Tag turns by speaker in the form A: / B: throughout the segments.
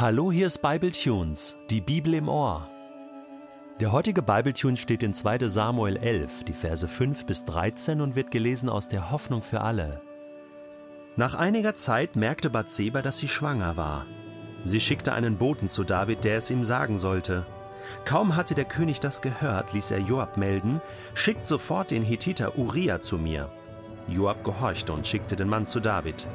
A: Hallo, hier ist Bible Tunes, die Bibel im Ohr. Der heutige Bible Tune steht in 2. Samuel 11, die Verse 5 bis 13 und wird gelesen aus der Hoffnung für alle. Nach einiger Zeit merkte Bathseba, dass sie schwanger war. Sie schickte einen Boten zu David, der es ihm sagen sollte. Kaum hatte der König das gehört, ließ er Joab melden: Schickt sofort den Hethiter Uriah zu mir. Joab gehorchte und schickte den Mann zu David.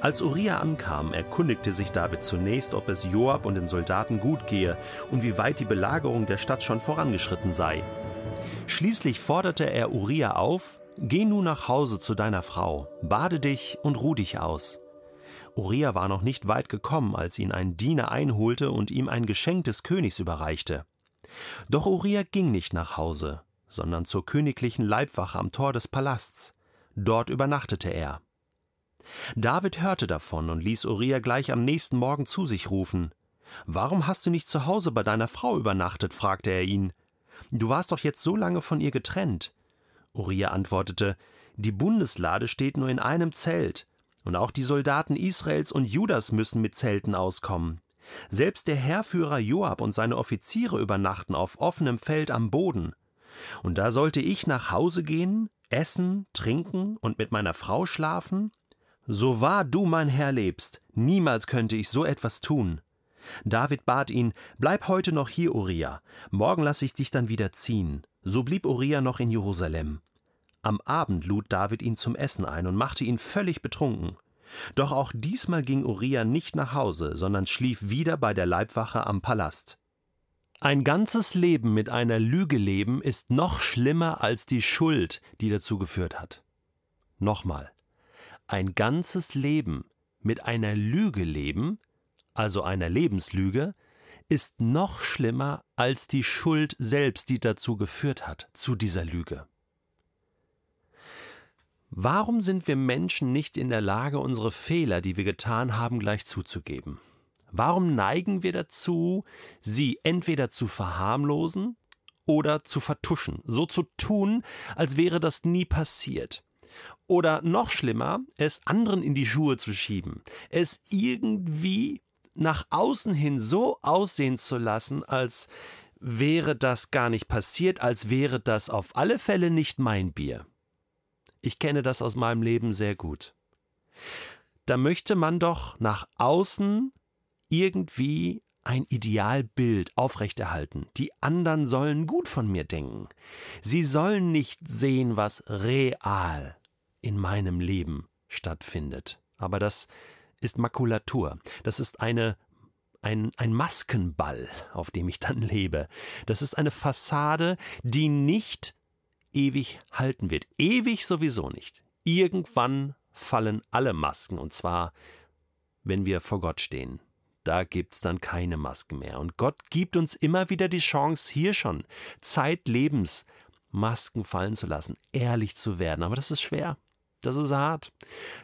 A: Als Uriah ankam, erkundigte sich David zunächst, ob es Joab und den Soldaten gut gehe und wie weit die Belagerung der Stadt schon vorangeschritten sei. Schließlich forderte er Uriah auf: Geh nun nach Hause zu deiner Frau, bade dich und ruh dich aus. Uriah war noch nicht weit gekommen, als ihn ein Diener einholte und ihm ein Geschenk des Königs überreichte. Doch Uriah ging nicht nach Hause, sondern zur königlichen Leibwache am Tor des Palasts. Dort übernachtete er. David hörte davon und ließ Uriah gleich am nächsten Morgen zu sich rufen. Warum hast du nicht zu Hause bei deiner Frau übernachtet? fragte er ihn. Du warst doch jetzt so lange von ihr getrennt. Uriah antwortete, die Bundeslade steht nur in einem Zelt, und auch die Soldaten Israels und Judas müssen mit Zelten auskommen. Selbst der Heerführer Joab und seine Offiziere übernachten auf offenem Feld am Boden. Und da sollte ich nach Hause gehen, essen, trinken und mit meiner Frau schlafen? So wahr du, mein Herr, lebst, niemals könnte ich so etwas tun. David bat ihn, bleib heute noch hier, Uriah, morgen lasse ich dich dann wieder ziehen. So blieb Uriah noch in Jerusalem. Am Abend lud David ihn zum Essen ein und machte ihn völlig betrunken. Doch auch diesmal ging Uriah nicht nach Hause, sondern schlief wieder bei der Leibwache am Palast. Ein ganzes Leben mit einer Lüge leben ist noch schlimmer als die Schuld, die dazu geführt hat. Nochmal. Ein ganzes Leben mit einer Lüge leben, also einer Lebenslüge, ist noch schlimmer als die Schuld selbst, die dazu geführt hat, zu dieser Lüge. Warum sind wir Menschen nicht in der Lage, unsere Fehler, die wir getan haben, gleich zuzugeben? Warum neigen wir dazu, sie entweder zu verharmlosen oder zu vertuschen, so zu tun, als wäre das nie passiert? Oder noch schlimmer, es anderen in die Schuhe zu schieben, es irgendwie nach außen hin so aussehen zu lassen, als wäre das gar nicht passiert, als wäre das auf alle Fälle nicht mein Bier. Ich kenne das aus meinem Leben sehr gut. Da möchte man doch nach außen irgendwie ein Idealbild aufrechterhalten. Die anderen sollen gut von mir denken. Sie sollen nicht sehen, was real in meinem Leben stattfindet. Aber das ist Makulatur. Das ist eine ein, ein Maskenball, auf dem ich dann lebe. Das ist eine Fassade, die nicht ewig halten wird. Ewig sowieso nicht. Irgendwann fallen alle Masken, und zwar, wenn wir vor Gott stehen da gibt's dann keine Masken mehr. Und Gott gibt uns immer wieder die Chance, hier schon zeitlebens Masken fallen zu lassen, ehrlich zu werden. Aber das ist schwer. Das ist hart.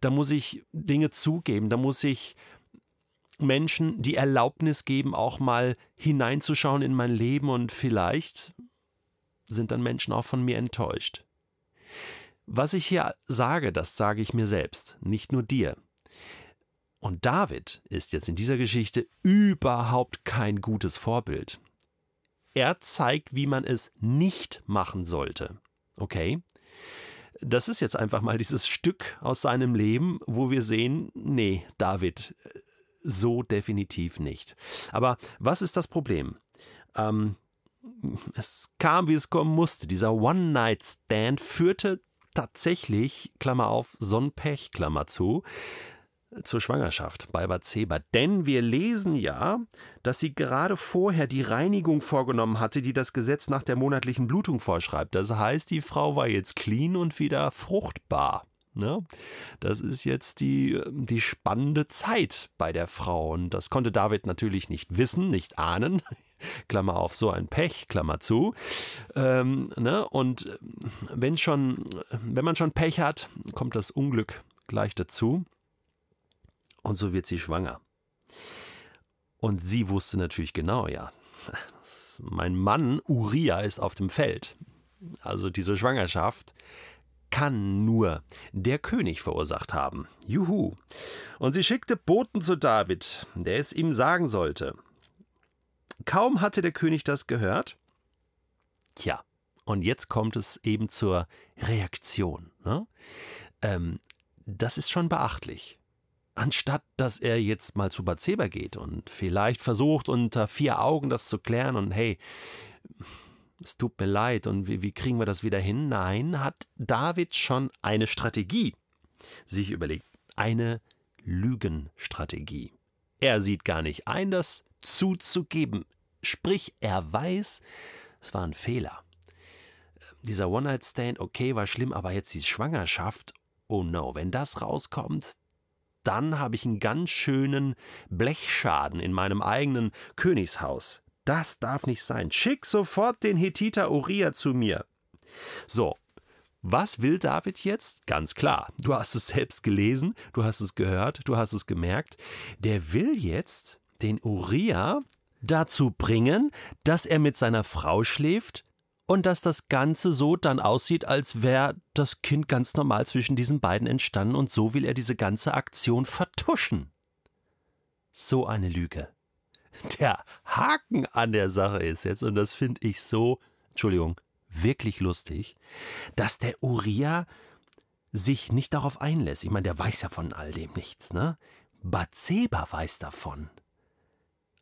A: Da muss ich Dinge zugeben. Da muss ich Menschen die Erlaubnis geben, auch mal hineinzuschauen in mein Leben und vielleicht sind dann Menschen auch von mir enttäuscht. Was ich hier sage, das sage ich mir selbst, nicht nur dir. Und David ist jetzt in dieser Geschichte überhaupt kein gutes Vorbild. Er zeigt, wie man es nicht machen sollte. Okay? Das ist jetzt einfach mal dieses Stück aus seinem Leben, wo wir sehen, nee, David, so definitiv nicht. Aber was ist das Problem? Ähm, es kam, wie es kommen musste. Dieser One-Night-Stand führte tatsächlich, Klammer auf, Sonnenpech, Klammer zu, zur Schwangerschaft bei Bathseba. Denn wir lesen ja, dass sie gerade vorher die Reinigung vorgenommen hatte, die das Gesetz nach der monatlichen Blutung vorschreibt. Das heißt, die Frau war jetzt clean und wieder fruchtbar. Ne? Das ist jetzt die, die spannende Zeit bei der Frau. Und das konnte David natürlich nicht wissen, nicht ahnen. Klammer auf, so ein Pech, Klammer zu. Ähm, ne? Und wenn schon, wenn man schon Pech hat, kommt das Unglück gleich dazu. Und so wird sie schwanger. Und sie wusste natürlich genau, ja, mein Mann Uriah ist auf dem Feld. Also diese Schwangerschaft kann nur der König verursacht haben. Juhu. Und sie schickte Boten zu David, der es ihm sagen sollte. Kaum hatte der König das gehört. Tja, und jetzt kommt es eben zur Reaktion. Ne? Ähm, das ist schon beachtlich. Anstatt dass er jetzt mal zu Bathseba geht und vielleicht versucht, unter vier Augen das zu klären und hey, es tut mir leid und wie, wie kriegen wir das wieder hin? Nein, hat David schon eine Strategie sich überlegt. Eine Lügenstrategie. Er sieht gar nicht ein, das zuzugeben. Sprich, er weiß, es war ein Fehler. Dieser One-Night-Stand, okay, war schlimm, aber jetzt die Schwangerschaft, oh no, wenn das rauskommt, dann habe ich einen ganz schönen Blechschaden in meinem eigenen Königshaus. Das darf nicht sein. Schick sofort den Hethiter Uriah zu mir. So, was will David jetzt? Ganz klar, du hast es selbst gelesen, du hast es gehört, du hast es gemerkt. Der will jetzt den Uriah dazu bringen, dass er mit seiner Frau schläft und dass das Ganze so dann aussieht, als wäre das Kind ganz normal zwischen diesen beiden entstanden und so will er diese ganze Aktion vertuschen. So eine Lüge. Der Haken an der Sache ist jetzt, und das finde ich so, Entschuldigung, wirklich lustig, dass der Uriah sich nicht darauf einlässt. Ich meine, der weiß ja von all dem nichts, ne? Bathseba weiß davon.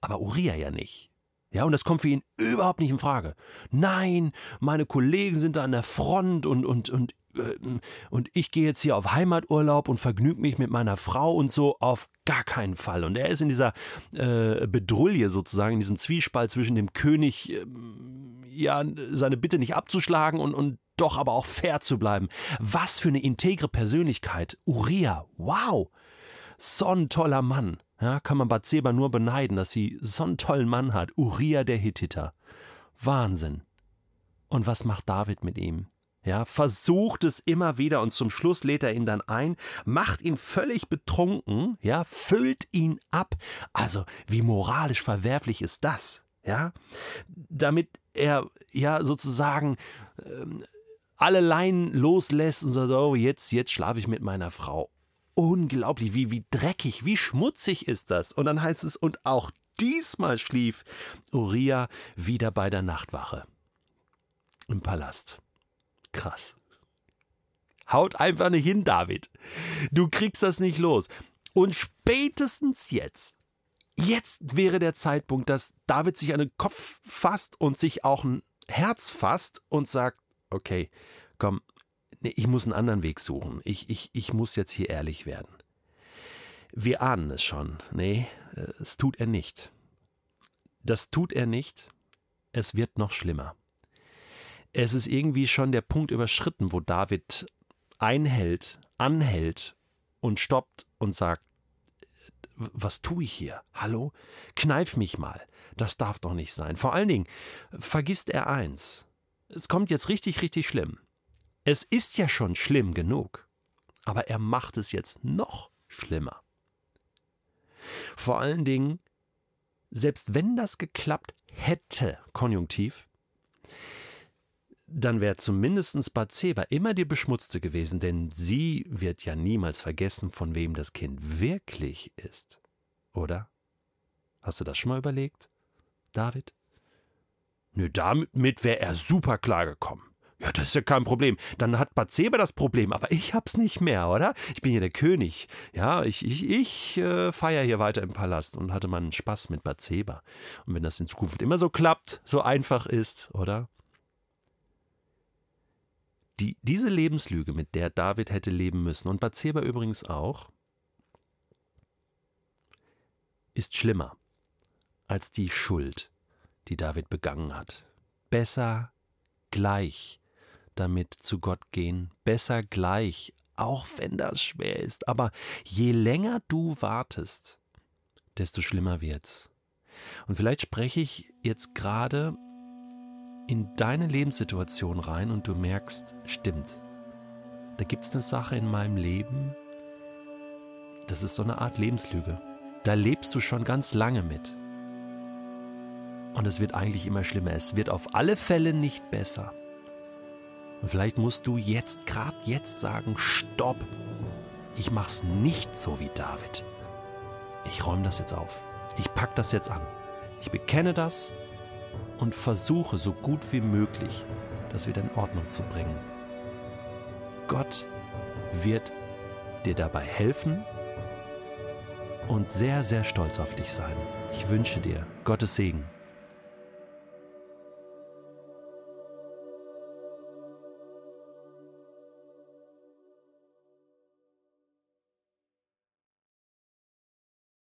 A: Aber Uriah ja nicht. Ja, und das kommt für ihn überhaupt nicht in Frage. Nein, meine Kollegen sind da an der Front und, und, und, äh, und ich gehe jetzt hier auf Heimaturlaub und vergnüge mich mit meiner Frau und so auf gar keinen Fall. Und er ist in dieser äh, Bedrulle sozusagen, in diesem Zwiespalt zwischen dem König, äh, ja, seine Bitte nicht abzuschlagen und, und doch aber auch fair zu bleiben. Was für eine integre Persönlichkeit. Uriah, wow, so ein toller Mann. Ja, kann man Bathseba nur beneiden, dass sie so einen tollen Mann hat, Uriah der Hittiter. Wahnsinn. Und was macht David mit ihm? Ja, versucht es immer wieder und zum Schluss lädt er ihn dann ein, macht ihn völlig betrunken, ja, füllt ihn ab. Also, wie moralisch verwerflich ist das? Ja, damit er ja sozusagen ähm, alle Leinen loslässt und sagt, oh, jetzt, jetzt schlafe ich mit meiner Frau unglaublich, wie, wie dreckig, wie schmutzig ist das. Und dann heißt es, und auch diesmal schlief Uriah wieder bei der Nachtwache im Palast. Krass. Haut einfach nicht hin, David. Du kriegst das nicht los. Und spätestens jetzt, jetzt wäre der Zeitpunkt, dass David sich an den Kopf fasst und sich auch ein Herz fasst und sagt, okay, komm, nee, ich muss einen anderen Weg suchen. Ich, ich, ich muss jetzt hier ehrlich werden. Wir ahnen es schon. Nee, äh, es tut er nicht. Das tut er nicht. Es wird noch schlimmer. Es ist irgendwie schon der Punkt überschritten, wo David einhält, anhält und stoppt und sagt, was tue ich hier? Hallo? Kneif mich mal. Das darf doch nicht sein. Vor allen Dingen vergisst er eins. Es kommt jetzt richtig, richtig schlimm. Es ist ja schon schlimm genug, aber er macht es jetzt noch schlimmer. Vor allen Dingen, selbst wenn das geklappt hätte, konjunktiv, dann wäre zumindest Bathseba immer die Beschmutzte gewesen, denn sie wird ja niemals vergessen, von wem das Kind wirklich ist. Oder? Hast du das schon mal überlegt, David? Nö, damit wäre er super klar gekommen. Ja, das ist ja kein Problem. Dann hat Bathseba das Problem, aber ich hab's nicht mehr, oder? Ich bin hier der König. Ja, ich, ich, ich äh, feiere hier weiter im Palast und hatte mal einen Spaß mit Bathseba. Und wenn das in Zukunft immer so klappt, so einfach ist, oder? Die, diese Lebenslüge, mit der David hätte leben müssen, und Bathseba übrigens auch, ist schlimmer als die Schuld, die David begangen hat. Besser gleich damit zu Gott gehen, besser gleich, auch wenn das schwer ist. Aber je länger du wartest, desto schlimmer wird's. Und vielleicht spreche ich jetzt gerade in deine Lebenssituation rein und du merkst, stimmt, da gibt es eine Sache in meinem Leben, das ist so eine Art Lebenslüge. Da lebst du schon ganz lange mit. Und es wird eigentlich immer schlimmer. Es wird auf alle Fälle nicht besser. Und vielleicht musst du jetzt, gerade jetzt sagen, stopp, ich mach's nicht so wie David. Ich räume das jetzt auf. Ich pack das jetzt an. Ich bekenne das und versuche so gut wie möglich, das wieder in Ordnung zu bringen. Gott wird dir dabei helfen und sehr, sehr stolz auf dich sein. Ich wünsche dir Gottes Segen.